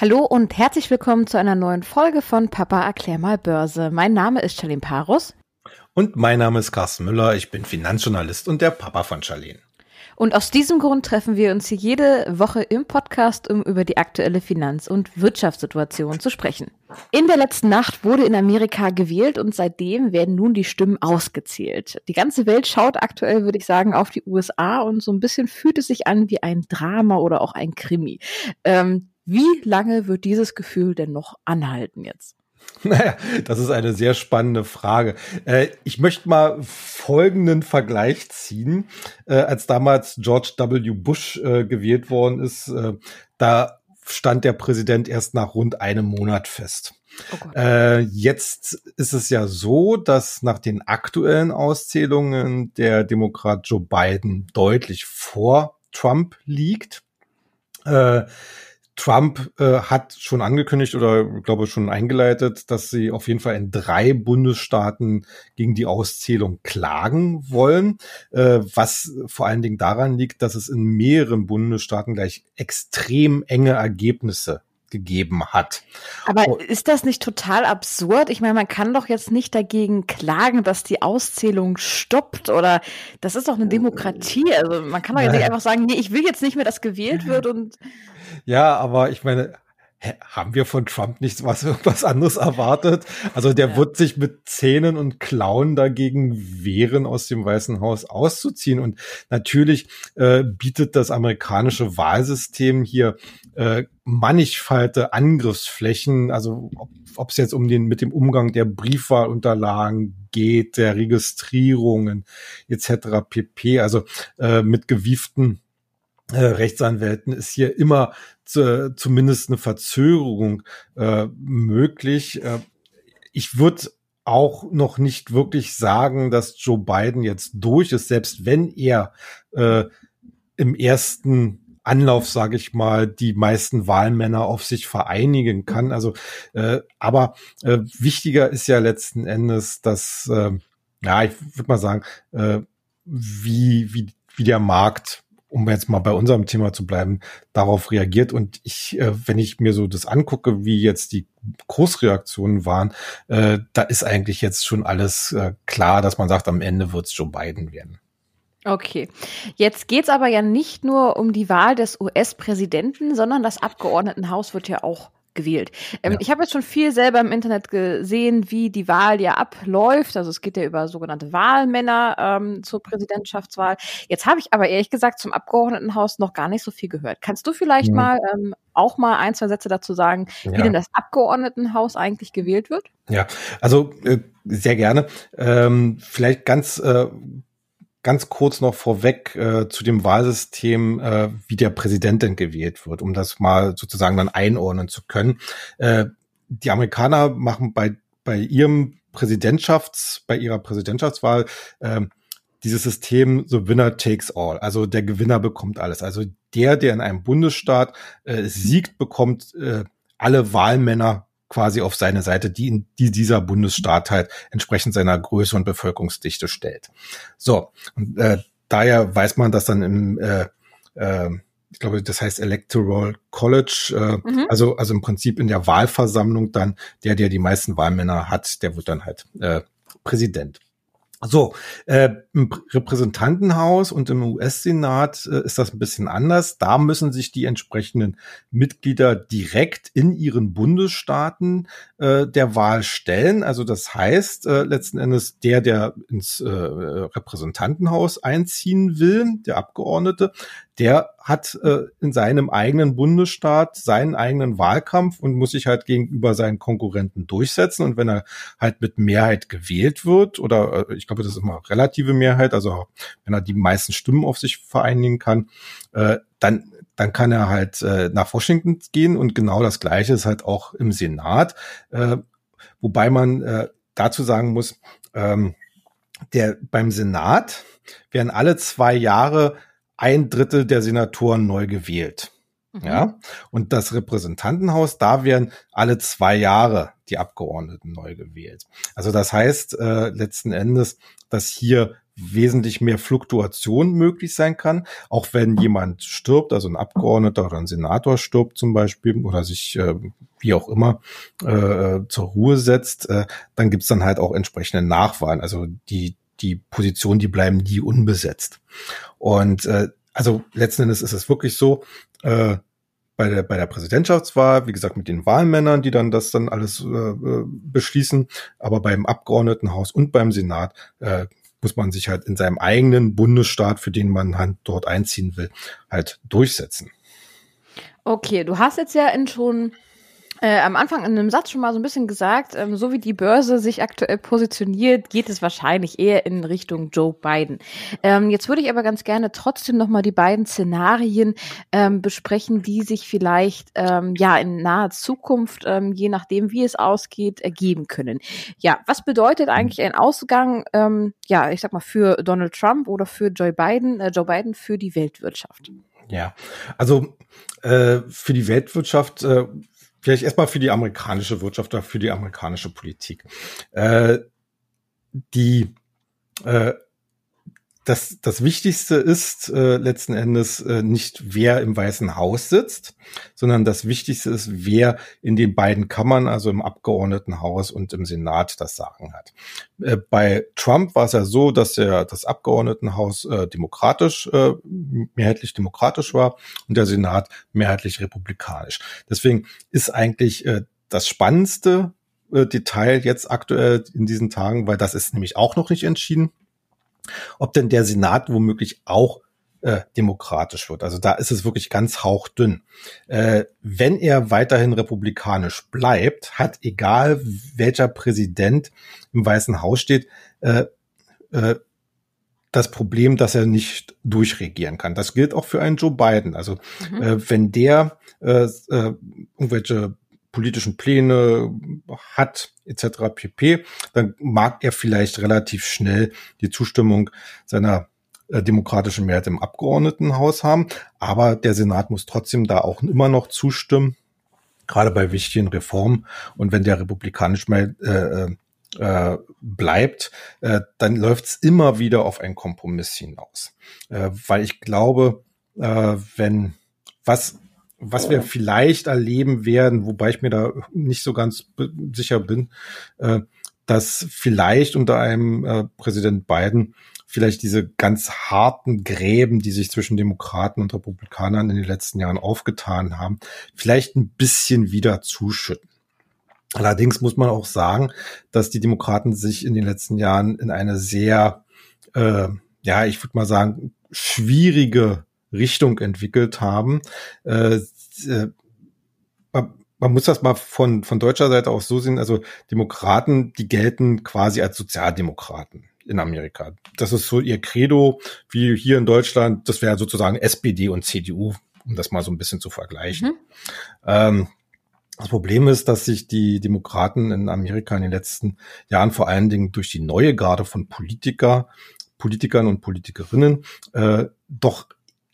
Hallo und herzlich willkommen zu einer neuen Folge von Papa erklär mal Börse. Mein Name ist Charlene Parus. Und mein Name ist Carsten Müller. Ich bin Finanzjournalist und der Papa von Charlene. Und aus diesem Grund treffen wir uns hier jede Woche im Podcast, um über die aktuelle Finanz- und Wirtschaftssituation zu sprechen. In der letzten Nacht wurde in Amerika gewählt und seitdem werden nun die Stimmen ausgezählt. Die ganze Welt schaut aktuell, würde ich sagen, auf die USA und so ein bisschen fühlt es sich an wie ein Drama oder auch ein Krimi. Ähm, wie lange wird dieses Gefühl denn noch anhalten jetzt? Naja, das ist eine sehr spannende Frage. Äh, ich möchte mal folgenden Vergleich ziehen. Äh, als damals George W. Bush äh, gewählt worden ist, äh, da stand der Präsident erst nach rund einem Monat fest. Oh äh, jetzt ist es ja so, dass nach den aktuellen Auszählungen der Demokrat Joe Biden deutlich vor Trump liegt. Äh, Trump äh, hat schon angekündigt oder glaube schon eingeleitet, dass sie auf jeden Fall in drei Bundesstaaten gegen die Auszählung klagen wollen, äh, was vor allen Dingen daran liegt, dass es in mehreren Bundesstaaten gleich extrem enge Ergebnisse gegeben hat. Aber oh. ist das nicht total absurd? Ich meine, man kann doch jetzt nicht dagegen klagen, dass die Auszählung stoppt oder das ist doch eine Demokratie. Also man kann doch jetzt nicht einfach sagen, nee, ich will jetzt nicht mehr, dass gewählt wird und ja, aber ich meine, haben wir von Trump nichts was was anderes erwartet? Also der ja. wird sich mit Zähnen und Klauen dagegen wehren, aus dem Weißen Haus auszuziehen. Und natürlich äh, bietet das amerikanische Wahlsystem hier äh, mannigfalte Angriffsflächen. Also ob es jetzt um den mit dem Umgang der Briefwahlunterlagen geht, der Registrierungen etc. pp. Also äh, mit gewieften äh, Rechtsanwälten ist hier immer zu, zumindest eine Verzögerung äh, möglich. Äh, ich würde auch noch nicht wirklich sagen, dass Joe Biden jetzt durch ist, selbst wenn er äh, im ersten Anlauf, sage ich mal, die meisten Wahlmänner auf sich vereinigen kann. Also, äh, aber äh, wichtiger ist ja letzten Endes, dass, äh, ja, ich würde mal sagen, äh, wie wie wie der Markt um jetzt mal bei unserem Thema zu bleiben, darauf reagiert. Und ich, äh, wenn ich mir so das angucke, wie jetzt die Kursreaktionen waren, äh, da ist eigentlich jetzt schon alles äh, klar, dass man sagt, am Ende wird es Joe Biden werden. Okay. Jetzt geht's aber ja nicht nur um die Wahl des US-Präsidenten, sondern das Abgeordnetenhaus wird ja auch gewählt. Ähm, ja. Ich habe jetzt schon viel selber im Internet gesehen, wie die Wahl ja abläuft. Also es geht ja über sogenannte Wahlmänner ähm, zur Präsidentschaftswahl. Jetzt habe ich aber ehrlich gesagt zum Abgeordnetenhaus noch gar nicht so viel gehört. Kannst du vielleicht mhm. mal ähm, auch mal ein, zwei Sätze dazu sagen, ja. wie denn das Abgeordnetenhaus eigentlich gewählt wird? Ja, also äh, sehr gerne. Ähm, vielleicht ganz äh, ganz kurz noch vorweg äh, zu dem Wahlsystem, äh, wie der Präsident denn gewählt wird, um das mal sozusagen dann einordnen zu können. Äh, die Amerikaner machen bei, bei ihrem Präsidentschafts, bei ihrer Präsidentschaftswahl äh, dieses System so Winner takes all. Also der Gewinner bekommt alles. Also der, der in einem Bundesstaat äh, siegt, bekommt äh, alle Wahlmänner quasi auf seine Seite, die, in, die dieser Bundesstaat halt entsprechend seiner Größe und Bevölkerungsdichte stellt. So, und äh, daher weiß man, dass dann im, äh, äh, ich glaube, das heißt Electoral College, äh, mhm. also, also im Prinzip in der Wahlversammlung dann, der, der die meisten Wahlmänner hat, der wird dann halt äh, Präsident. So, äh, im Repräsentantenhaus und im US-Senat äh, ist das ein bisschen anders. Da müssen sich die entsprechenden Mitglieder direkt in ihren Bundesstaaten äh, der Wahl stellen. Also das heißt äh, letzten Endes der, der ins äh, Repräsentantenhaus einziehen will, der Abgeordnete, der hat äh, in seinem eigenen Bundesstaat seinen eigenen Wahlkampf und muss sich halt gegenüber seinen Konkurrenten durchsetzen. Und wenn er halt mit Mehrheit gewählt wird, oder äh, ich glaube, das ist immer relative Mehrheit, also wenn er die meisten Stimmen auf sich vereinigen kann, äh, dann dann kann er halt äh, nach Washington gehen und genau das Gleiche ist halt auch im Senat, äh, wobei man äh, dazu sagen muss, ähm, der beim Senat werden alle zwei Jahre ein Drittel der Senatoren neu gewählt. Mhm. Ja, und das Repräsentantenhaus, da werden alle zwei Jahre die Abgeordneten neu gewählt. Also das heißt äh, letzten Endes, dass hier wesentlich mehr Fluktuation möglich sein kann. Auch wenn jemand stirbt, also ein Abgeordneter oder ein Senator stirbt zum Beispiel oder sich äh, wie auch immer äh, zur Ruhe setzt, äh, dann gibt's dann halt auch entsprechende Nachwahlen. Also die die Positionen, die bleiben nie unbesetzt. Und äh, also letzten Endes ist es wirklich so, äh, bei der, bei der Präsidentschaftswahl, wie gesagt, mit den Wahlmännern, die dann das dann alles äh, äh, beschließen, aber beim Abgeordnetenhaus und beim Senat äh, muss man sich halt in seinem eigenen Bundesstaat, für den man halt dort einziehen will, halt durchsetzen. Okay, du hast jetzt ja in schon äh, am Anfang in einem Satz schon mal so ein bisschen gesagt, ähm, so wie die Börse sich aktuell positioniert, geht es wahrscheinlich eher in Richtung Joe Biden. Ähm, jetzt würde ich aber ganz gerne trotzdem noch mal die beiden Szenarien ähm, besprechen, die sich vielleicht ähm, ja in naher Zukunft, ähm, je nachdem wie es ausgeht, ergeben können. Ja, was bedeutet eigentlich ein Ausgang, ähm, ja, ich sag mal für Donald Trump oder für Joe Biden, äh, Joe Biden für die Weltwirtschaft? Ja, also äh, für die Weltwirtschaft äh, vielleicht erstmal für die amerikanische Wirtschaft oder für die amerikanische Politik. Äh, die äh, das, das Wichtigste ist äh, letzten Endes äh, nicht, wer im Weißen Haus sitzt, sondern das Wichtigste ist, wer in den beiden Kammern, also im Abgeordnetenhaus und im Senat, das Sagen hat. Äh, bei Trump war es ja so, dass er das Abgeordnetenhaus äh, demokratisch, äh, mehrheitlich demokratisch war und der Senat mehrheitlich republikanisch. Deswegen ist eigentlich äh, das Spannendste äh, Detail jetzt aktuell in diesen Tagen, weil das ist nämlich auch noch nicht entschieden ob denn der Senat womöglich auch äh, demokratisch wird. Also da ist es wirklich ganz hauchdünn. Äh, wenn er weiterhin republikanisch bleibt, hat egal welcher Präsident im Weißen Haus steht, äh, äh, das Problem, dass er nicht durchregieren kann. Das gilt auch für einen Joe Biden. Also mhm. äh, wenn der äh, äh, irgendwelche politischen Pläne hat, etc. pp., dann mag er vielleicht relativ schnell die Zustimmung seiner äh, demokratischen Mehrheit im Abgeordnetenhaus haben. Aber der Senat muss trotzdem da auch immer noch zustimmen, gerade bei wichtigen Reformen. Und wenn der republikanisch mal äh, äh, bleibt, äh, dann läuft es immer wieder auf einen Kompromiss hinaus. Äh, weil ich glaube, äh, wenn was was wir vielleicht erleben werden, wobei ich mir da nicht so ganz sicher bin, äh, dass vielleicht unter einem äh, Präsident Biden vielleicht diese ganz harten Gräben, die sich zwischen Demokraten und Republikanern in den letzten Jahren aufgetan haben, vielleicht ein bisschen wieder zuschütten. Allerdings muss man auch sagen, dass die Demokraten sich in den letzten Jahren in eine sehr, äh, ja, ich würde mal sagen, schwierige Richtung entwickelt haben. Äh, äh, man, muss das mal von, von deutscher Seite aus so sehen, also Demokraten, die gelten quasi als Sozialdemokraten in Amerika. Das ist so ihr Credo, wie hier in Deutschland, das wäre sozusagen SPD und CDU, um das mal so ein bisschen zu vergleichen. Mhm. Ähm, das Problem ist, dass sich die Demokraten in Amerika in den letzten Jahren vor allen Dingen durch die neue Garde von Politiker, Politikern und Politikerinnen äh, doch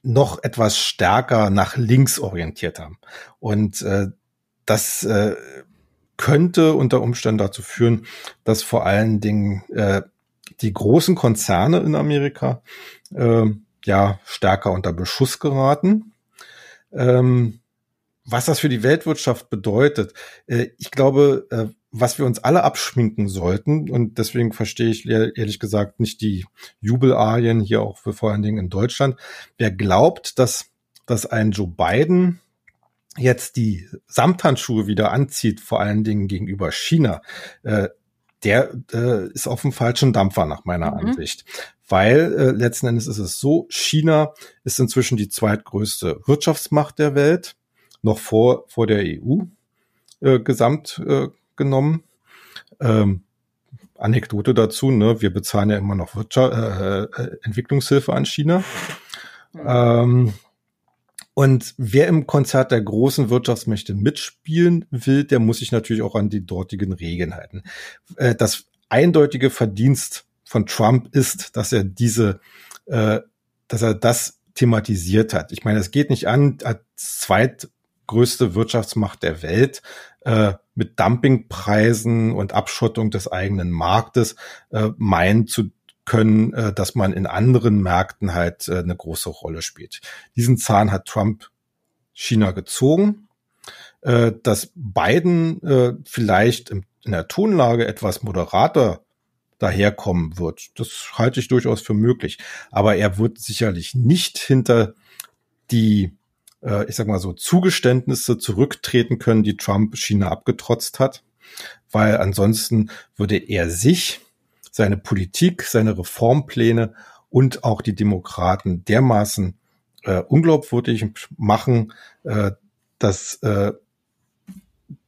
noch etwas stärker nach links orientiert haben. Und äh, das äh, könnte unter Umständen dazu führen, dass vor allen Dingen äh, die großen Konzerne in Amerika äh, ja stärker unter Beschuss geraten. Ähm, was das für die Weltwirtschaft bedeutet, äh, ich glaube, äh, was wir uns alle abschminken sollten, und deswegen verstehe ich ehrlich gesagt nicht die Jubelarien hier auch für vor allen Dingen in Deutschland. Wer glaubt, dass, dass ein Joe Biden jetzt die Samthandschuhe wieder anzieht, vor allen Dingen gegenüber China, äh, der äh, ist auf dem falschen Dampfer nach meiner mhm. Ansicht. Weil äh, letzten Endes ist es so, China ist inzwischen die zweitgrößte Wirtschaftsmacht der Welt noch vor, vor der EU äh, gesamt äh, genommen. Ähm, Anekdote dazu, ne? wir bezahlen ja immer noch Wirtschaft, äh, äh, Entwicklungshilfe an China. Mhm. Ähm, und wer im Konzert der großen Wirtschaftsmächte mitspielen will, der muss sich natürlich auch an die dortigen Regeln halten. Äh, das eindeutige Verdienst von Trump ist, dass er diese, äh, dass er das thematisiert hat. Ich meine, es geht nicht an, als zweit größte Wirtschaftsmacht der Welt äh, mit Dumpingpreisen und Abschottung des eigenen Marktes äh, meinen zu können, äh, dass man in anderen Märkten halt äh, eine große Rolle spielt. Diesen Zahn hat Trump China gezogen, äh, dass Biden äh, vielleicht in der Tonlage etwas moderater daherkommen wird. Das halte ich durchaus für möglich. Aber er wird sicherlich nicht hinter die, äh, ich sag mal so, Zugeständnisse zurücktreten können, die Trump China abgetrotzt hat. Weil ansonsten würde er sich, seine Politik, seine Reformpläne und auch die Demokraten dermaßen äh, unglaubwürdig machen, äh, dass äh,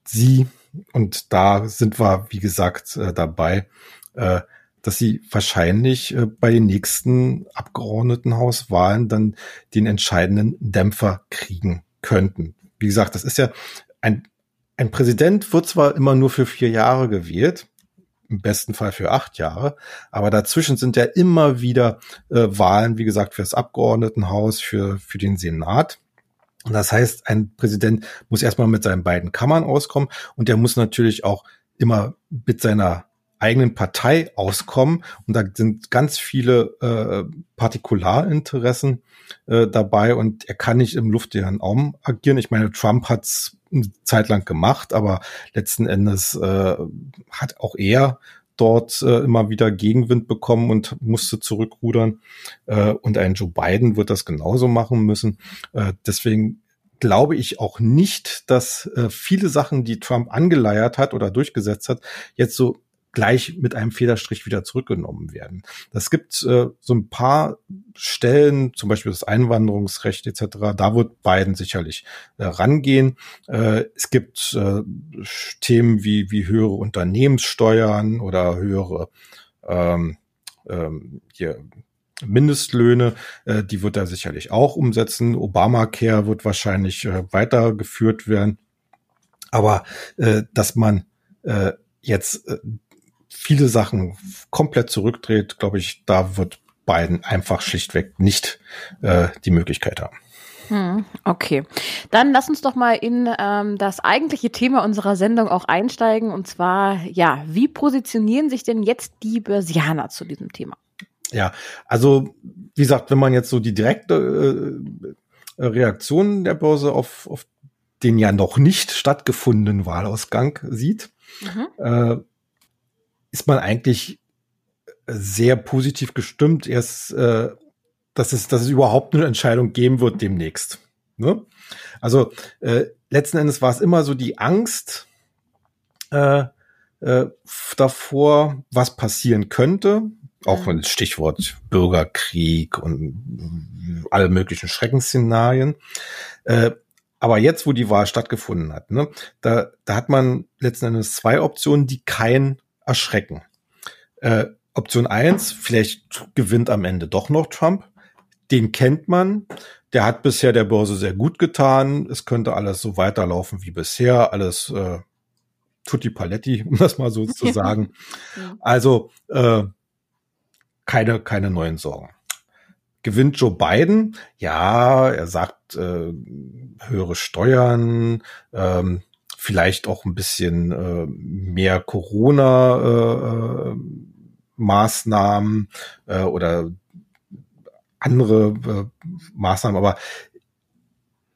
sie, und da sind wir, wie gesagt, äh, dabei, äh, dass sie wahrscheinlich äh, bei den nächsten Abgeordnetenhauswahlen dann den entscheidenden Dämpfer kriegen könnten. Wie gesagt, das ist ja ein, ein Präsident wird zwar immer nur für vier Jahre gewählt, im besten Fall für acht Jahre, aber dazwischen sind ja immer wieder äh, Wahlen, wie gesagt, für das Abgeordnetenhaus, für, für den Senat. Und das heißt, ein Präsident muss erstmal mit seinen beiden Kammern auskommen und der muss natürlich auch immer mit seiner eigenen Partei auskommen. Und da sind ganz viele äh, Partikularinteressen äh, dabei und er kann nicht im luftleeren Raum agieren. Ich meine, Trump hat's eine Zeit lang gemacht, aber letzten Endes äh, hat auch er dort äh, immer wieder Gegenwind bekommen und musste zurückrudern. Äh, und ein Joe Biden wird das genauso machen müssen. Äh, deswegen glaube ich auch nicht, dass äh, viele Sachen, die Trump angeleiert hat oder durchgesetzt hat, jetzt so gleich mit einem Federstrich wieder zurückgenommen werden. Das gibt äh, so ein paar Stellen, zum Beispiel das Einwanderungsrecht etc., da wird Biden sicherlich äh, rangehen. Äh, es gibt äh, Themen wie, wie höhere Unternehmenssteuern oder höhere ähm, ähm, hier Mindestlöhne, äh, die wird er sicherlich auch umsetzen. Obamacare wird wahrscheinlich äh, weitergeführt werden. Aber äh, dass man äh, jetzt äh, viele Sachen komplett zurückdreht, glaube ich, da wird Biden einfach schlichtweg nicht äh, die Möglichkeit haben. Hm, okay, dann lass uns doch mal in ähm, das eigentliche Thema unserer Sendung auch einsteigen. Und zwar, ja, wie positionieren sich denn jetzt die Börsianer zu diesem Thema? Ja, also wie gesagt, wenn man jetzt so die direkte äh, Reaktion der Börse auf, auf den ja noch nicht stattgefundenen Wahlausgang sieht, mhm. äh, ist man eigentlich sehr positiv gestimmt, erst, äh, dass, es, dass es überhaupt eine Entscheidung geben wird demnächst. Ne? Also äh, letzten Endes war es immer so die Angst äh, äh, davor, was passieren könnte. Auch mhm. Stichwort Bürgerkrieg und alle möglichen Schreckensszenarien. Äh, aber jetzt, wo die Wahl stattgefunden hat, ne, da, da hat man letzten Endes zwei Optionen, die kein erschrecken. Äh, Option eins: vielleicht gewinnt am Ende doch noch Trump. Den kennt man. Der hat bisher der Börse sehr gut getan. Es könnte alles so weiterlaufen wie bisher. Alles äh, tutti paletti, um das mal so zu sagen. Also äh, keine, keine neuen Sorgen. Gewinnt Joe Biden? Ja, er sagt äh, höhere Steuern, ähm, vielleicht auch ein bisschen äh, mehr Corona äh, Maßnahmen äh, oder andere äh, Maßnahmen, aber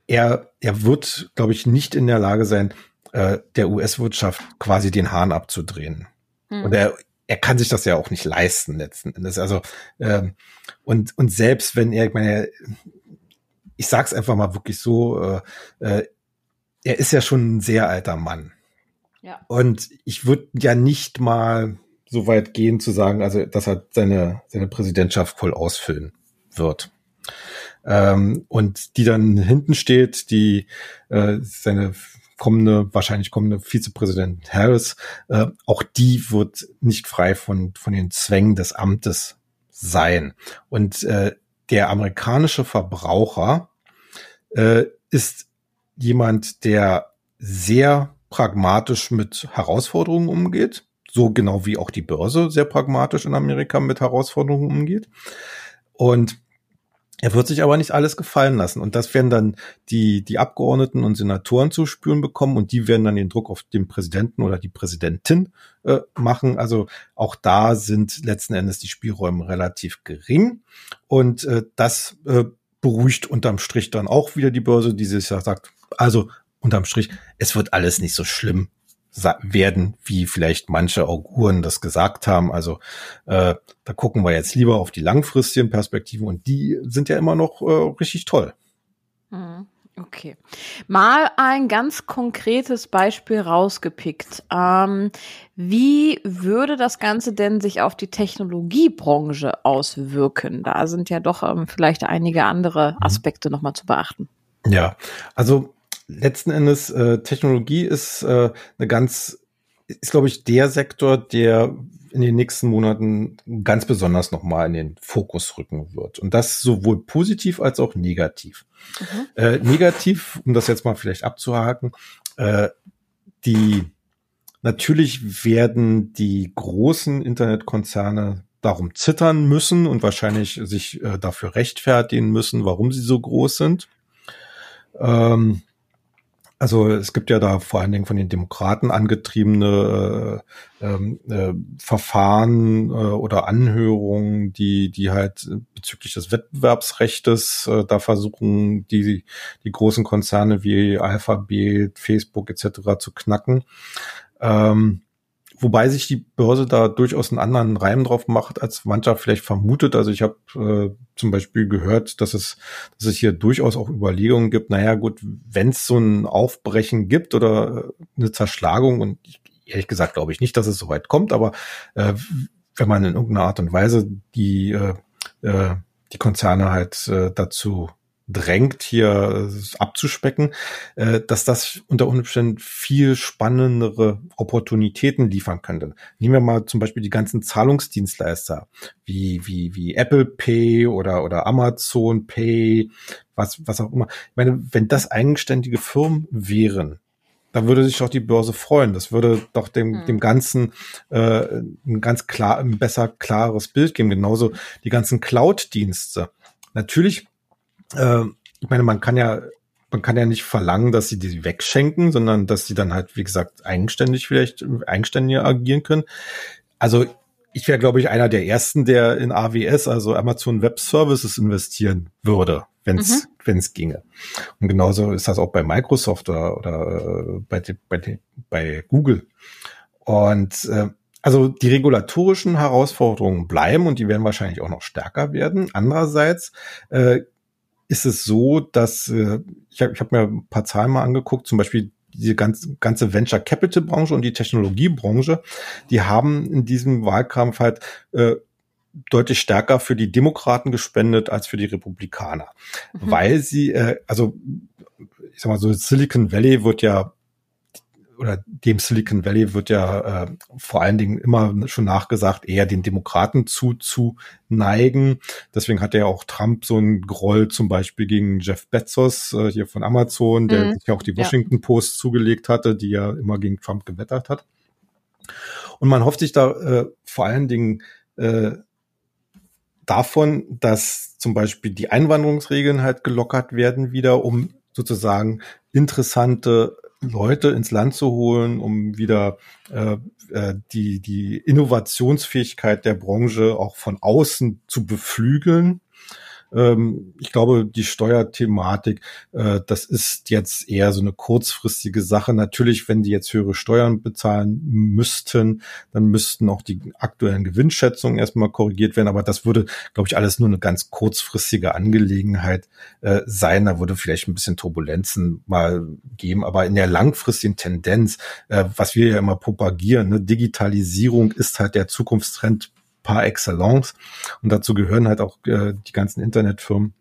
er, er wird, glaube ich, nicht in der Lage sein, äh, der US-Wirtschaft quasi den Hahn abzudrehen. Hm. Und er, er kann sich das ja auch nicht leisten letzten Endes. Also ähm, und und selbst wenn er, ich meine, ich sag's einfach mal wirklich so, äh, äh er ist ja schon ein sehr alter Mann. Ja. Und ich würde ja nicht mal so weit gehen zu sagen, also dass er seine, seine Präsidentschaft voll ausfüllen wird. Ähm, und die dann hinten steht, die äh, seine kommende, wahrscheinlich kommende Vizepräsident Harris, äh, auch die wird nicht frei von, von den Zwängen des Amtes sein. Und äh, der amerikanische Verbraucher äh, ist jemand, der sehr pragmatisch mit Herausforderungen umgeht, so genau wie auch die Börse sehr pragmatisch in Amerika mit Herausforderungen umgeht. Und Er wird sich aber nicht alles gefallen lassen. Und das werden dann die, die Abgeordneten und Senatoren zu spüren bekommen und die werden dann den Druck auf den Präsidenten oder die Präsidentin äh, machen. Also auch da sind letzten Endes die Spielräume relativ gering. Und äh, das äh, beruhigt unterm Strich dann auch wieder die Börse, die sich ja sagt, also unterm Strich, es wird alles nicht so schlimm werden, wie vielleicht manche Auguren das gesagt haben. Also äh, da gucken wir jetzt lieber auf die langfristigen Perspektiven und die sind ja immer noch äh, richtig toll. Mhm. Okay. Mal ein ganz konkretes Beispiel rausgepickt. Ähm, wie würde das Ganze denn sich auf die Technologiebranche auswirken? Da sind ja doch ähm, vielleicht einige andere mhm. Aspekte mhm. nochmal zu beachten. Ja, also letzten Endes, äh, Technologie ist äh, eine ganz, ist glaube ich der Sektor, der in den nächsten Monaten ganz besonders nochmal in den Fokus rücken wird. Und das sowohl positiv als auch negativ. Mhm. Äh, negativ, um das jetzt mal vielleicht abzuhaken, äh, die natürlich werden die großen Internetkonzerne darum zittern müssen und wahrscheinlich sich äh, dafür rechtfertigen müssen, warum sie so groß sind. Ähm, also es gibt ja da vor allen Dingen von den Demokraten angetriebene äh, ähm, äh, Verfahren äh, oder Anhörungen, die die halt bezüglich des Wettbewerbsrechtes äh, da versuchen, die die großen Konzerne wie Alphabet, Facebook etc. zu knacken. Ähm, Wobei sich die Börse da durchaus einen anderen Reim drauf macht, als mancher vielleicht vermutet. Also ich habe äh, zum Beispiel gehört, dass es, dass es hier durchaus auch Überlegungen gibt, naja gut, wenn es so ein Aufbrechen gibt oder eine Zerschlagung, und ich, ehrlich gesagt glaube ich nicht, dass es so weit kommt, aber äh, wenn man in irgendeiner Art und Weise die, äh, äh die Konzerne halt äh, dazu drängt, hier äh, abzuspecken, äh, dass das unter Umständen viel spannendere Opportunitäten liefern könnte. Nehmen wir mal zum Beispiel die ganzen Zahlungsdienstleister wie, wie, wie Apple Pay oder, oder Amazon Pay, was, was auch immer. Ich meine, wenn das eigenständige Firmen wären, dann würde sich doch die Börse freuen. Das würde doch dem, hm. dem Ganzen äh, ein ganz klar, ein besser klares Bild geben. Genauso die ganzen Cloud-Dienste. Natürlich äh, ich meine, man kann ja, man kann ja nicht verlangen, dass sie die wegschenken, sondern dass sie dann halt, wie gesagt, eigenständig vielleicht, eigenständiger agieren können. Also ich wäre, glaube ich, einer der ersten, der in AWS, also Amazon Web Services, investieren würde, wenn es mhm. wenn es ginge. Und genauso ist das auch bei Microsoft oder, oder äh, bei, bei, bei Google. Und äh, also die regulatorischen Herausforderungen bleiben und die werden wahrscheinlich auch noch stärker werden. Andererseits äh, ist es so, dass äh, ich habe ich hab mir ein paar Zahlen mal angeguckt, zum Beispiel die ganze, ganze Venture Capital Branche und die Technologiebranche, die haben in diesem Wahlkampf halt äh, deutlich stärker für die Demokraten gespendet als für die Republikaner, mhm. weil sie, äh, also ich sag mal so, Silicon Valley wird ja oder dem Silicon Valley wird ja äh, vor allen Dingen immer schon nachgesagt, eher den Demokraten zu, zu neigen. Deswegen hat ja auch Trump so einen Groll zum Beispiel gegen Jeff Bezos äh, hier von Amazon, der mhm. sich ja auch die Washington ja. Post zugelegt hatte, die ja immer gegen Trump gewettert hat. Und man hofft sich da äh, vor allen Dingen äh, davon, dass zum Beispiel die Einwanderungsregeln halt gelockert werden wieder, um sozusagen interessante Leute ins Land zu holen, um wieder äh, äh, die, die Innovationsfähigkeit der Branche auch von außen zu beflügeln. Ähm, ich glaube, die Steuerthematik, äh, das ist jetzt eher so eine kurzfristige Sache. Natürlich, wenn die jetzt höhere Steuern bezahlen müssten, dann müssten auch die aktuellen Gewinnschätzungen erstmal korrigiert werden. Aber das würde, glaube ich, alles nur eine ganz kurzfristige Angelegenheit äh, sein. Da würde vielleicht ein bisschen Turbulenzen mal geben. Aber in der langfristigen Tendenz, äh, was wir ja immer propagieren, ne, Digitalisierung ist halt der Zukunftstrend par excellence. Und dazu gehören halt auch äh, die ganzen Internetfirmen.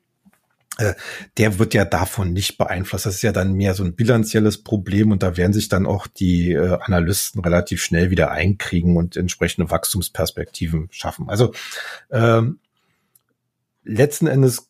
Äh, der wird ja davon nicht beeinflusst. Das ist ja dann mehr so ein bilanzielles Problem und da werden sich dann auch die äh, Analysten relativ schnell wieder einkriegen und entsprechende Wachstumsperspektiven schaffen. Also ähm, letzten Endes,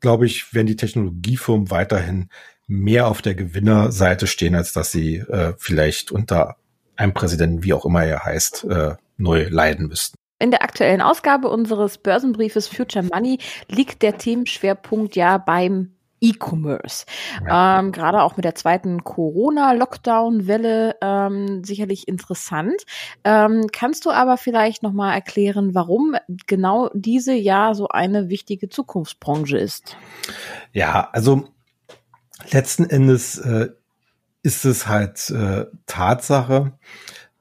glaube ich, werden die Technologiefirmen weiterhin mehr auf der Gewinnerseite stehen, als dass sie äh, vielleicht unter einem Präsidenten, wie auch immer er heißt, äh, neu leiden müssten. In der aktuellen Ausgabe unseres Börsenbriefes Future Money liegt der Themenschwerpunkt ja beim E-Commerce. Ja. Ähm, Gerade auch mit der zweiten Corona-Lockdown-Welle ähm, sicherlich interessant. Ähm, kannst du aber vielleicht nochmal erklären, warum genau diese ja so eine wichtige Zukunftsbranche ist? Ja, also letzten Endes äh, ist es halt äh, Tatsache,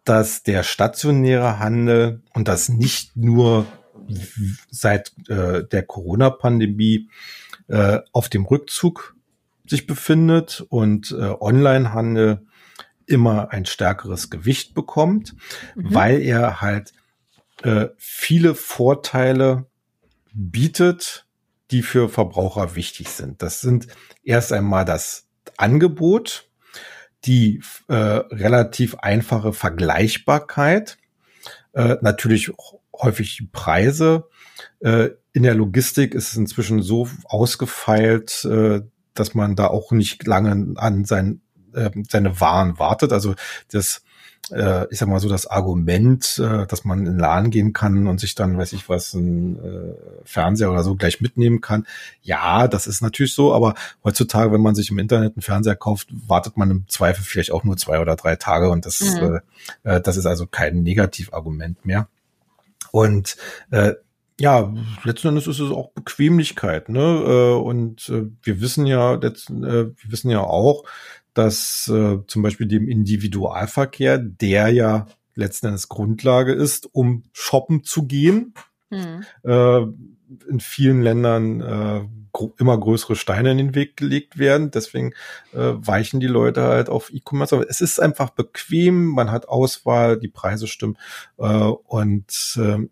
dass der stationäre Handel und das nicht nur seit äh, der Corona-Pandemie äh, auf dem Rückzug sich befindet und äh, Onlinehandel immer ein stärkeres Gewicht bekommt, mhm. weil er halt äh, viele Vorteile bietet, die für Verbraucher wichtig sind. Das sind erst einmal das Angebot, die äh, relativ einfache Vergleichbarkeit, äh, natürlich häufig Preise. Äh, in der Logistik ist es inzwischen so ausgefeilt, äh, dass man da auch nicht lange an sein, äh, seine Waren wartet. Also das äh, ich sag mal so, das Argument, äh, dass man in Laden gehen kann und sich dann, weiß ich was, ein äh, Fernseher oder so gleich mitnehmen kann. Ja, das ist natürlich so, aber heutzutage, wenn man sich im Internet einen Fernseher kauft, wartet man im Zweifel vielleicht auch nur zwei oder drei Tage und das, mhm. äh, äh das ist also kein Negativargument mehr. Und äh, ja, letzten Endes ist es auch Bequemlichkeit, ne? Äh, und äh, wir wissen ja, wir wissen ja auch, dass äh, zum Beispiel dem Individualverkehr, der ja letzten Endes Grundlage ist, um shoppen zu gehen, hm. äh, in vielen Ländern äh, immer größere Steine in den Weg gelegt werden. Deswegen äh, weichen die Leute halt auf E-Commerce. Aber es ist einfach bequem, man hat Auswahl, die Preise stimmen. Äh, und äh,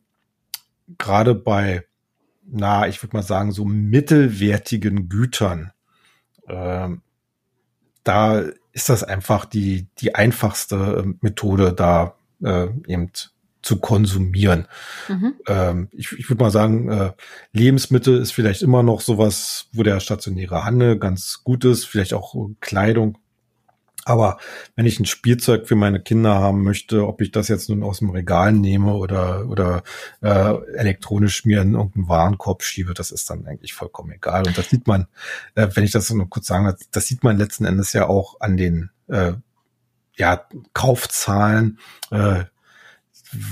gerade bei, na, ich würde mal sagen, so mittelwertigen Gütern, äh, da ist das einfach die, die einfachste äh, Methode, da äh, eben zu konsumieren. Mhm. Ähm, ich ich würde mal sagen, äh, Lebensmittel ist vielleicht immer noch sowas, wo der stationäre Handel ganz gut ist, vielleicht auch Kleidung aber wenn ich ein Spielzeug für meine Kinder haben möchte, ob ich das jetzt nun aus dem Regal nehme oder, oder äh, elektronisch mir in irgendeinen Warenkorb schiebe, das ist dann eigentlich vollkommen egal. Und das sieht man, äh, wenn ich das nur kurz sagen darf, das sieht man letzten Endes ja auch an den äh, ja, Kaufzahlen, äh,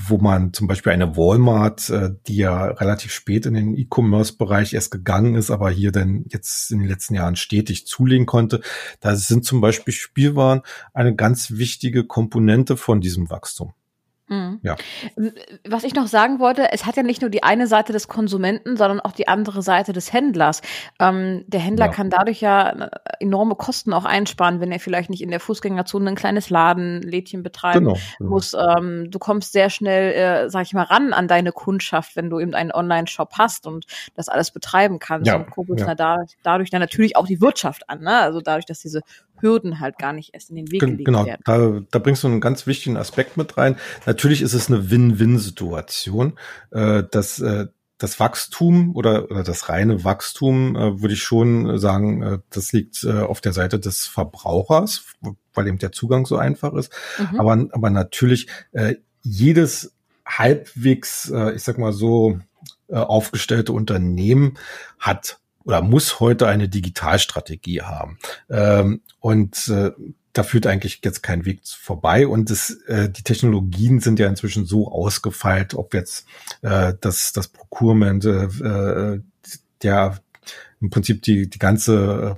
wo man zum Beispiel eine Walmart, äh, die ja relativ spät in den E-Commerce-Bereich erst gegangen ist, aber hier dann jetzt in den letzten Jahren stetig zulegen konnte. Da sind zum Beispiel Spielwaren eine ganz wichtige Komponente von diesem Wachstum. Mhm. Ja. Was ich noch sagen wollte, es hat ja nicht nur die eine Seite des Konsumenten, sondern auch die andere Seite des Händlers. Ähm, der Händler ja. kann dadurch ja äh, enorme Kosten auch einsparen, wenn er vielleicht nicht in der Fußgängerzone ein kleines Ladenlädchen betreiben genau, genau. muss. Ähm, du kommst sehr schnell, äh, sag ich mal, ran an deine Kundschaft, wenn du eben einen Online-Shop hast und das alles betreiben kannst. Ja, und kurbelst ja. da, dadurch dann natürlich auch die Wirtschaft an. Ne? Also dadurch, dass diese Hürden halt gar nicht erst in den Weg gelegt genau, werden. Genau, da, da bringst du einen ganz wichtigen Aspekt mit rein. Natürlich ist es eine Win-Win-Situation, äh, dass äh, das Wachstum oder, oder das reine Wachstum, äh, würde ich schon sagen, äh, das liegt äh, auf der Seite des Verbrauchers, weil eben der Zugang so einfach ist. Mhm. Aber, aber natürlich äh, jedes halbwegs, äh, ich sag mal so, äh, aufgestellte Unternehmen hat oder muss heute eine Digitalstrategie haben. Ähm, und äh, da führt eigentlich jetzt kein Weg vorbei. Und das, äh, die Technologien sind ja inzwischen so ausgefeilt, ob jetzt äh, das, das Procurement, äh, äh der im Prinzip die, die ganze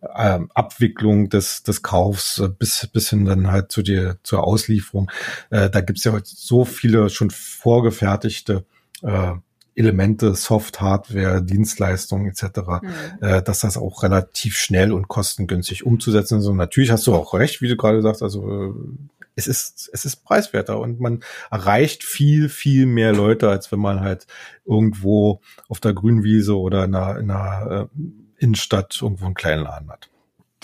äh, Abwicklung des, des Kaufs äh, bis, bis hin dann halt zu dir, zur Auslieferung. Äh, da gibt's ja heute so viele schon vorgefertigte äh, Elemente, Soft, Hardware, Dienstleistungen etc., mhm. äh, dass das auch relativ schnell und kostengünstig umzusetzen ist. Und natürlich hast du auch recht, wie du gerade sagst, also äh, es ist, es ist preiswerter und man erreicht viel, viel mehr Leute, als wenn man halt irgendwo auf der Grünwiese oder in einer, in einer äh, Innenstadt irgendwo einen kleinen Laden hat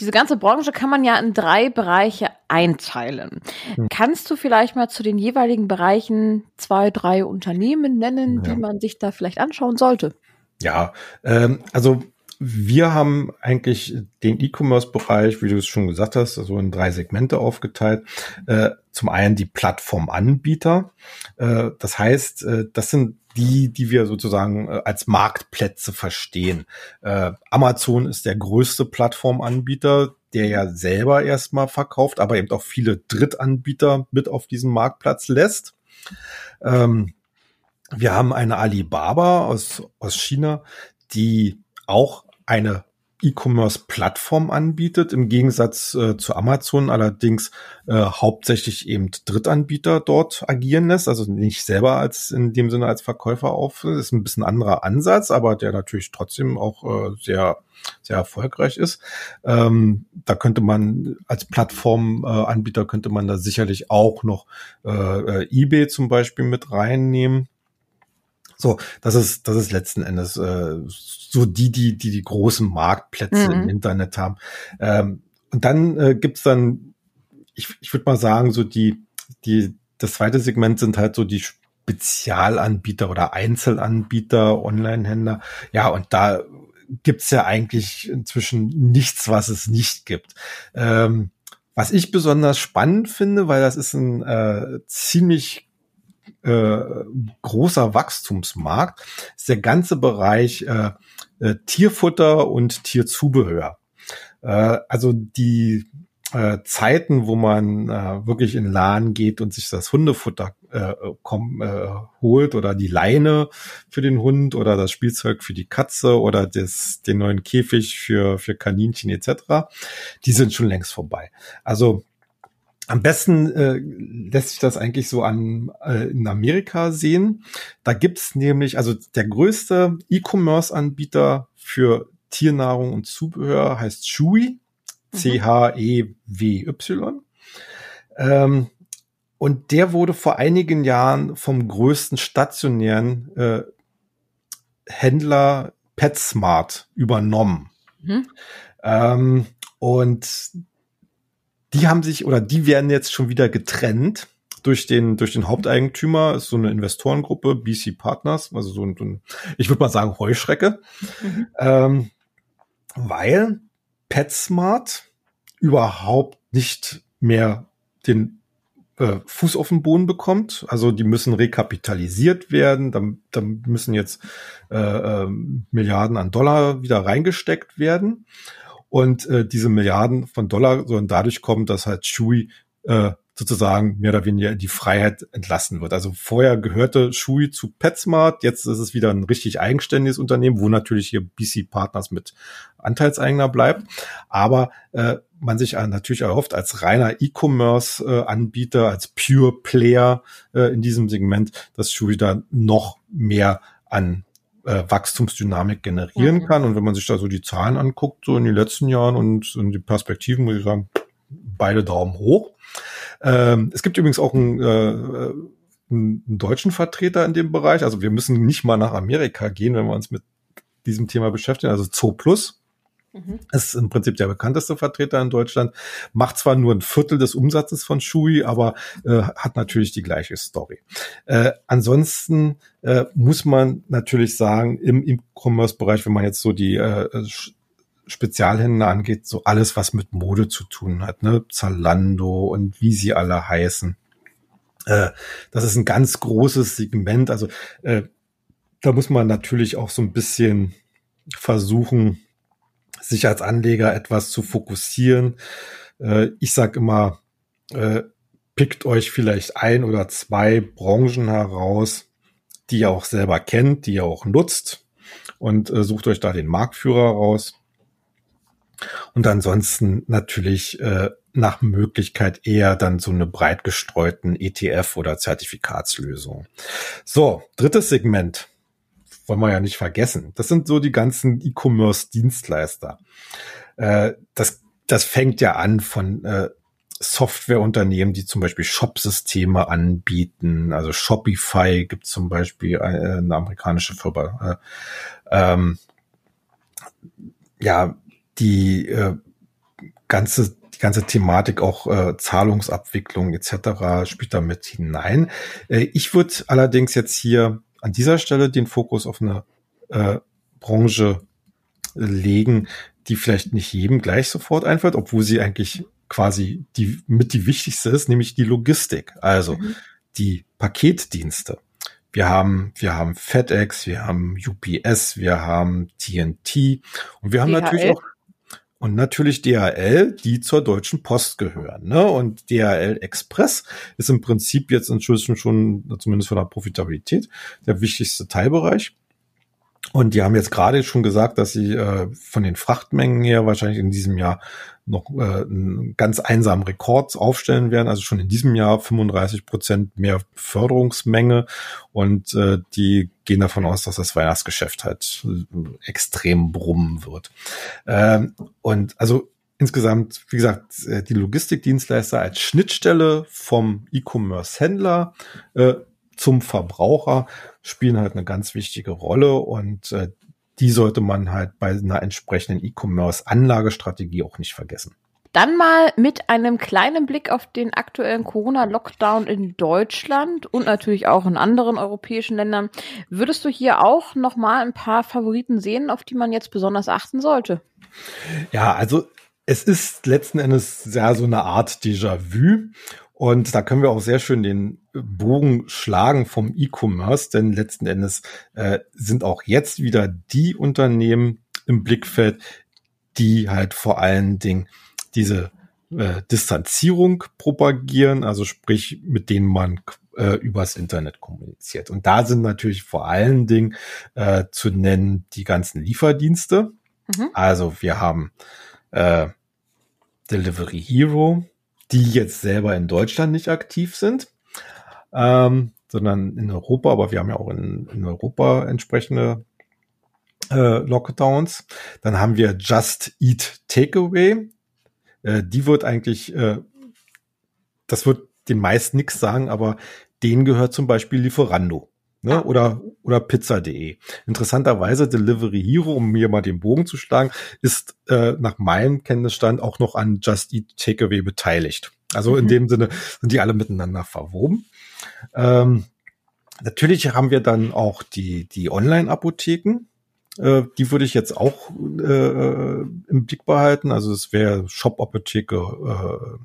diese ganze Branche kann man ja in drei Bereiche einteilen. Hm. Kannst du vielleicht mal zu den jeweiligen Bereichen zwei, drei Unternehmen nennen, ja. die man sich da vielleicht anschauen sollte? Ja, ähm, also wir haben eigentlich den E-Commerce-Bereich, wie du es schon gesagt hast, also in drei Segmente aufgeteilt. Äh, zum einen die Plattformanbieter. Äh, das heißt, äh, das sind die, die wir sozusagen äh, als Marktplätze verstehen. Äh, Amazon ist der größte Plattformanbieter, der ja selber erstmal verkauft, aber eben auch viele Drittanbieter mit auf diesen Marktplatz lässt. Ähm, wir haben eine Alibaba aus, aus China, die auch eine E-Commerce-Plattform anbietet, im Gegensatz äh, zu Amazon allerdings äh, hauptsächlich eben Drittanbieter dort agieren lässt, also nicht selber als in dem Sinne als Verkäufer auf. Ist ein bisschen anderer Ansatz, aber der natürlich trotzdem auch äh, sehr sehr erfolgreich ist. Ähm, da könnte man als Plattformanbieter äh, könnte man da sicherlich auch noch äh, äh eBay zum Beispiel mit reinnehmen. So, das ist, das ist letzten Endes äh, so die, die, die die großen Marktplätze mhm. im Internet haben. Ähm, und dann äh, gibt's dann, ich, ich würde mal sagen, so die, die, das zweite Segment sind halt so die Spezialanbieter oder Einzelanbieter, Online-Händler. Ja, und da gibt's ja eigentlich inzwischen nichts, was es nicht gibt. Ähm, was ich besonders spannend finde, weil das ist ein äh, ziemlich äh, großer Wachstumsmarkt, ist der ganze Bereich äh, äh, Tierfutter und Tierzubehör. Äh, also die äh, Zeiten, wo man äh, wirklich in Laden geht und sich das Hundefutter äh, komm, äh, holt oder die Leine für den Hund oder das Spielzeug für die Katze oder das, den neuen Käfig für, für Kaninchen etc., die sind schon längst vorbei. Also am besten äh, lässt sich das eigentlich so an äh, in Amerika sehen. Da gibt's nämlich, also der größte E-Commerce-Anbieter für Tiernahrung und Zubehör heißt Chewy, mhm. C-H-E-W-Y. Ähm, und der wurde vor einigen Jahren vom größten stationären äh, Händler PetSmart übernommen. Mhm. Ähm, und die haben sich oder die werden jetzt schon wieder getrennt durch den durch den Haupteigentümer ist so eine Investorengruppe BC Partners, also so ein, ich würde mal sagen Heuschrecke, mhm. ähm, weil PetSmart überhaupt nicht mehr den äh, Fuß auf den Boden bekommt. Also die müssen rekapitalisiert werden, dann, dann müssen jetzt äh, äh, Milliarden an Dollar wieder reingesteckt werden. Und äh, diese Milliarden von Dollar sollen dadurch kommen, dass halt Shui äh, sozusagen mehr oder weniger in die Freiheit entlassen wird. Also vorher gehörte Shui zu PetSmart, jetzt ist es wieder ein richtig eigenständiges Unternehmen, wo natürlich hier BC Partners mit Anteilseigner bleibt. Aber äh, man sich natürlich erhofft, als reiner E-Commerce-Anbieter, als Pure Player äh, in diesem Segment, dass Shui da noch mehr an äh, Wachstumsdynamik generieren mhm. kann. Und wenn man sich da so die Zahlen anguckt, so in den letzten Jahren und, und die Perspektiven, muss ich sagen, beide Daumen hoch. Ähm, es gibt übrigens auch einen, äh, einen deutschen Vertreter in dem Bereich. Also wir müssen nicht mal nach Amerika gehen, wenn wir uns mit diesem Thema beschäftigen. Also Zoo Plus Mhm. Ist im Prinzip der bekannteste Vertreter in Deutschland. Macht zwar nur ein Viertel des Umsatzes von Shui, aber äh, hat natürlich die gleiche Story. Äh, ansonsten äh, muss man natürlich sagen, im E-Commerce-Bereich, wenn man jetzt so die äh, Spezialhändler angeht, so alles, was mit Mode zu tun hat, ne? Zalando und wie sie alle heißen. Äh, das ist ein ganz großes Segment. Also äh, da muss man natürlich auch so ein bisschen versuchen, sich als Anleger etwas zu fokussieren. Äh, ich sage immer, äh, pickt euch vielleicht ein oder zwei Branchen heraus, die ihr auch selber kennt, die ihr auch nutzt und äh, sucht euch da den Marktführer raus. Und ansonsten natürlich nach Möglichkeit eher dann so eine breit gestreuten ETF oder Zertifikatslösung. So, drittes Segment wollen wir ja nicht vergessen. Das sind so die ganzen E-Commerce-Dienstleister. Äh, das, das fängt ja an von äh, Softwareunternehmen, die zum Beispiel Shop-Systeme anbieten. Also Shopify gibt zum Beispiel eine, äh, eine amerikanische Firma. Äh, ähm, ja, die äh, ganze die ganze Thematik auch äh, Zahlungsabwicklung etc. spielt da mit hinein. Äh, ich würde allerdings jetzt hier an dieser Stelle den Fokus auf eine äh, Branche legen, die vielleicht nicht jedem gleich sofort einfällt, obwohl sie eigentlich quasi die mit die wichtigste ist, nämlich die Logistik. Also mhm. die Paketdienste. Wir haben, wir haben FedEx, wir haben UPS, wir haben TNT und wir haben DHL. natürlich auch und natürlich DHL, die zur Deutschen Post gehören. Ne? Und DHL Express ist im Prinzip jetzt inzwischen schon, zumindest von der Profitabilität, der wichtigste Teilbereich. Und die haben jetzt gerade schon gesagt, dass sie äh, von den Frachtmengen her wahrscheinlich in diesem Jahr noch äh, einen ganz einsamen Rekord aufstellen werden. Also schon in diesem Jahr 35 Prozent mehr Förderungsmenge. Und äh, die gehen davon aus, dass das Weihnachtsgeschäft halt äh, extrem brummen wird. Ähm, und also insgesamt, wie gesagt, äh, die Logistikdienstleister als Schnittstelle vom E-Commerce-Händler äh, zum Verbraucher spielen halt eine ganz wichtige Rolle und äh, die sollte man halt bei einer entsprechenden E-Commerce-Anlagestrategie auch nicht vergessen. Dann mal mit einem kleinen Blick auf den aktuellen Corona-Lockdown in Deutschland und natürlich auch in anderen europäischen Ländern. Würdest du hier auch noch mal ein paar Favoriten sehen, auf die man jetzt besonders achten sollte? Ja, also es ist letzten Endes ja so eine Art Déjà-vu. Und da können wir auch sehr schön den Bogen schlagen vom E-Commerce, denn letzten Endes äh, sind auch jetzt wieder die Unternehmen im Blickfeld, die halt vor allen Dingen diese äh, Distanzierung propagieren, also sprich, mit denen man äh, übers Internet kommuniziert. Und da sind natürlich vor allen Dingen äh, zu nennen die ganzen Lieferdienste. Mhm. Also wir haben äh, Delivery Hero, die jetzt selber in Deutschland nicht aktiv sind, ähm, sondern in Europa, aber wir haben ja auch in, in Europa entsprechende äh, Lockdowns. Dann haben wir Just Eat Takeaway. Äh, die wird eigentlich, äh, das wird den meisten nichts sagen, aber denen gehört zum Beispiel Lieferando ne? Ah. oder, oder pizza.de. Interessanterweise Delivery Hero, um mir mal den Bogen zu schlagen, ist äh, nach meinem Kenntnisstand auch noch an Just Eat Takeaway beteiligt. Also mhm. in dem Sinne sind die alle miteinander verwoben. Ähm, natürlich haben wir dann auch die, die Online-Apotheken. Äh, die würde ich jetzt auch äh, im Blick behalten. Also es wäre Shop-Apotheke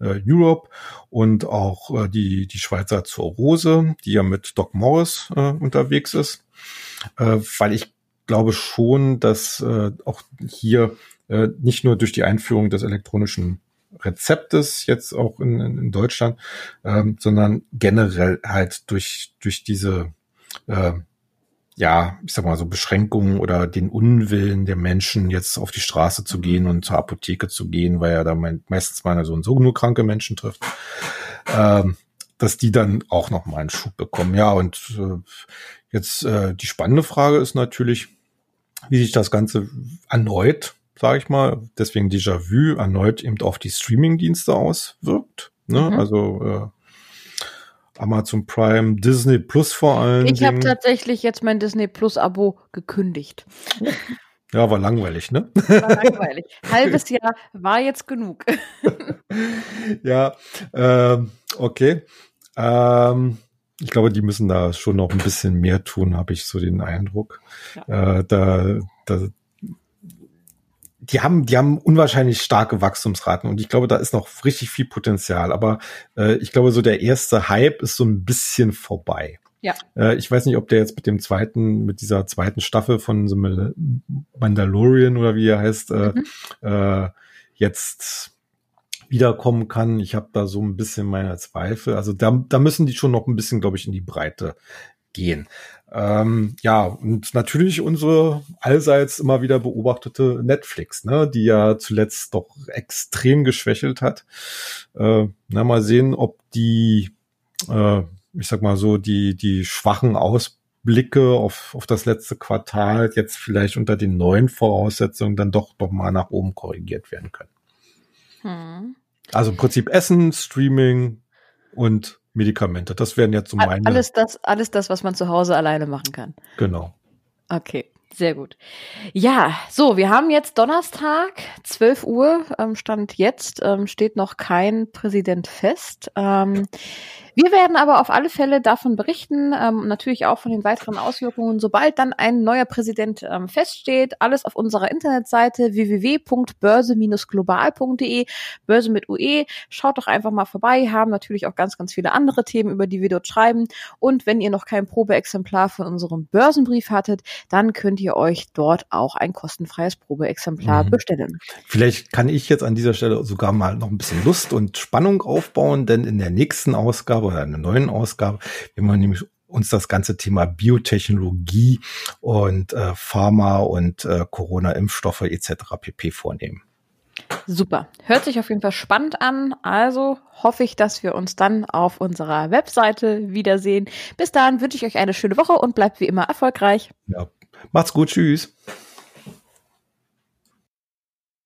äh, Europe und auch äh, die, die Schweizer Zoorose, die ja mit Doc Morris äh, unterwegs ist, äh, weil ich glaube schon, dass äh, auch hier äh, nicht nur durch die Einführung des elektronischen Rezeptes jetzt auch in, in Deutschland, ähm, sondern generell halt durch, durch diese äh, ja, ich sag mal so Beschränkungen oder den Unwillen der Menschen, jetzt auf die Straße zu gehen und zur Apotheke zu gehen, weil er da meistens mal so und so nur kranke Menschen trifft, ähm, dass die dann auch noch mal einen Schub bekommen. Ja, und äh, jetzt äh, die spannende Frage ist natürlich, wie sich das Ganze erneut, sage ich mal, deswegen Déjà-vu, erneut eben auf die Streaming-Dienste auswirkt. Ne? Mhm. Also äh, Amazon Prime, Disney Plus vor allem. Ich habe tatsächlich jetzt mein Disney Plus Abo gekündigt. Ja, war langweilig, ne? War langweilig. Halbes Jahr war jetzt genug. ja, ähm, okay. Ähm, ich glaube, die müssen da schon noch ein bisschen mehr tun, habe ich so den Eindruck. Ja. Äh, da, da, die haben, die haben unwahrscheinlich starke Wachstumsraten und ich glaube, da ist noch richtig viel Potenzial. Aber äh, ich glaube, so der erste Hype ist so ein bisschen vorbei. Ja. Äh, ich weiß nicht, ob der jetzt mit dem zweiten, mit dieser zweiten Staffel von The Mandalorian oder wie er heißt, äh, mhm. äh, jetzt wiederkommen kann. Ich habe da so ein bisschen meine Zweifel. Also da, da müssen die schon noch ein bisschen, glaube ich, in die Breite gehen. Ähm, ja, und natürlich unsere allseits immer wieder beobachtete Netflix, ne, die ja zuletzt doch extrem geschwächelt hat. Äh, na, mal sehen, ob die, äh, ich sag mal so, die, die schwachen Ausblicke auf, auf das letzte Quartal jetzt vielleicht unter den neuen Voraussetzungen dann doch doch mal nach oben korrigiert werden können. Hm. Also im Prinzip Essen, Streaming und Medikamente. Das wären jetzt so meine. Alles das, alles das, was man zu Hause alleine machen kann. Genau. Okay. Sehr gut. Ja, so, wir haben jetzt Donnerstag, 12 Uhr, ähm, Stand jetzt, ähm, steht noch kein Präsident fest. Ähm, Wir werden aber auf alle Fälle davon berichten, ähm, natürlich auch von den weiteren Auswirkungen, sobald dann ein neuer Präsident ähm, feststeht. Alles auf unserer Internetseite www.börse-global.de, Börse mit UE. Schaut doch einfach mal vorbei, haben natürlich auch ganz, ganz viele andere Themen, über die wir dort schreiben. Und wenn ihr noch kein Probeexemplar von unserem Börsenbrief hattet, dann könnt ihr euch dort auch ein kostenfreies Probeexemplar mhm. bestellen. Vielleicht kann ich jetzt an dieser Stelle sogar mal noch ein bisschen Lust und Spannung aufbauen, denn in der nächsten Ausgabe oder in der neuen Ausgabe, wenn man nämlich uns das ganze Thema Biotechnologie und äh, Pharma und äh, Corona-Impfstoffe etc. pp vornehmen. Super. Hört sich auf jeden Fall spannend an. Also hoffe ich, dass wir uns dann auf unserer Webseite wiedersehen. Bis dahin wünsche ich euch eine schöne Woche und bleibt wie immer erfolgreich. Ja. Macht's gut. Tschüss.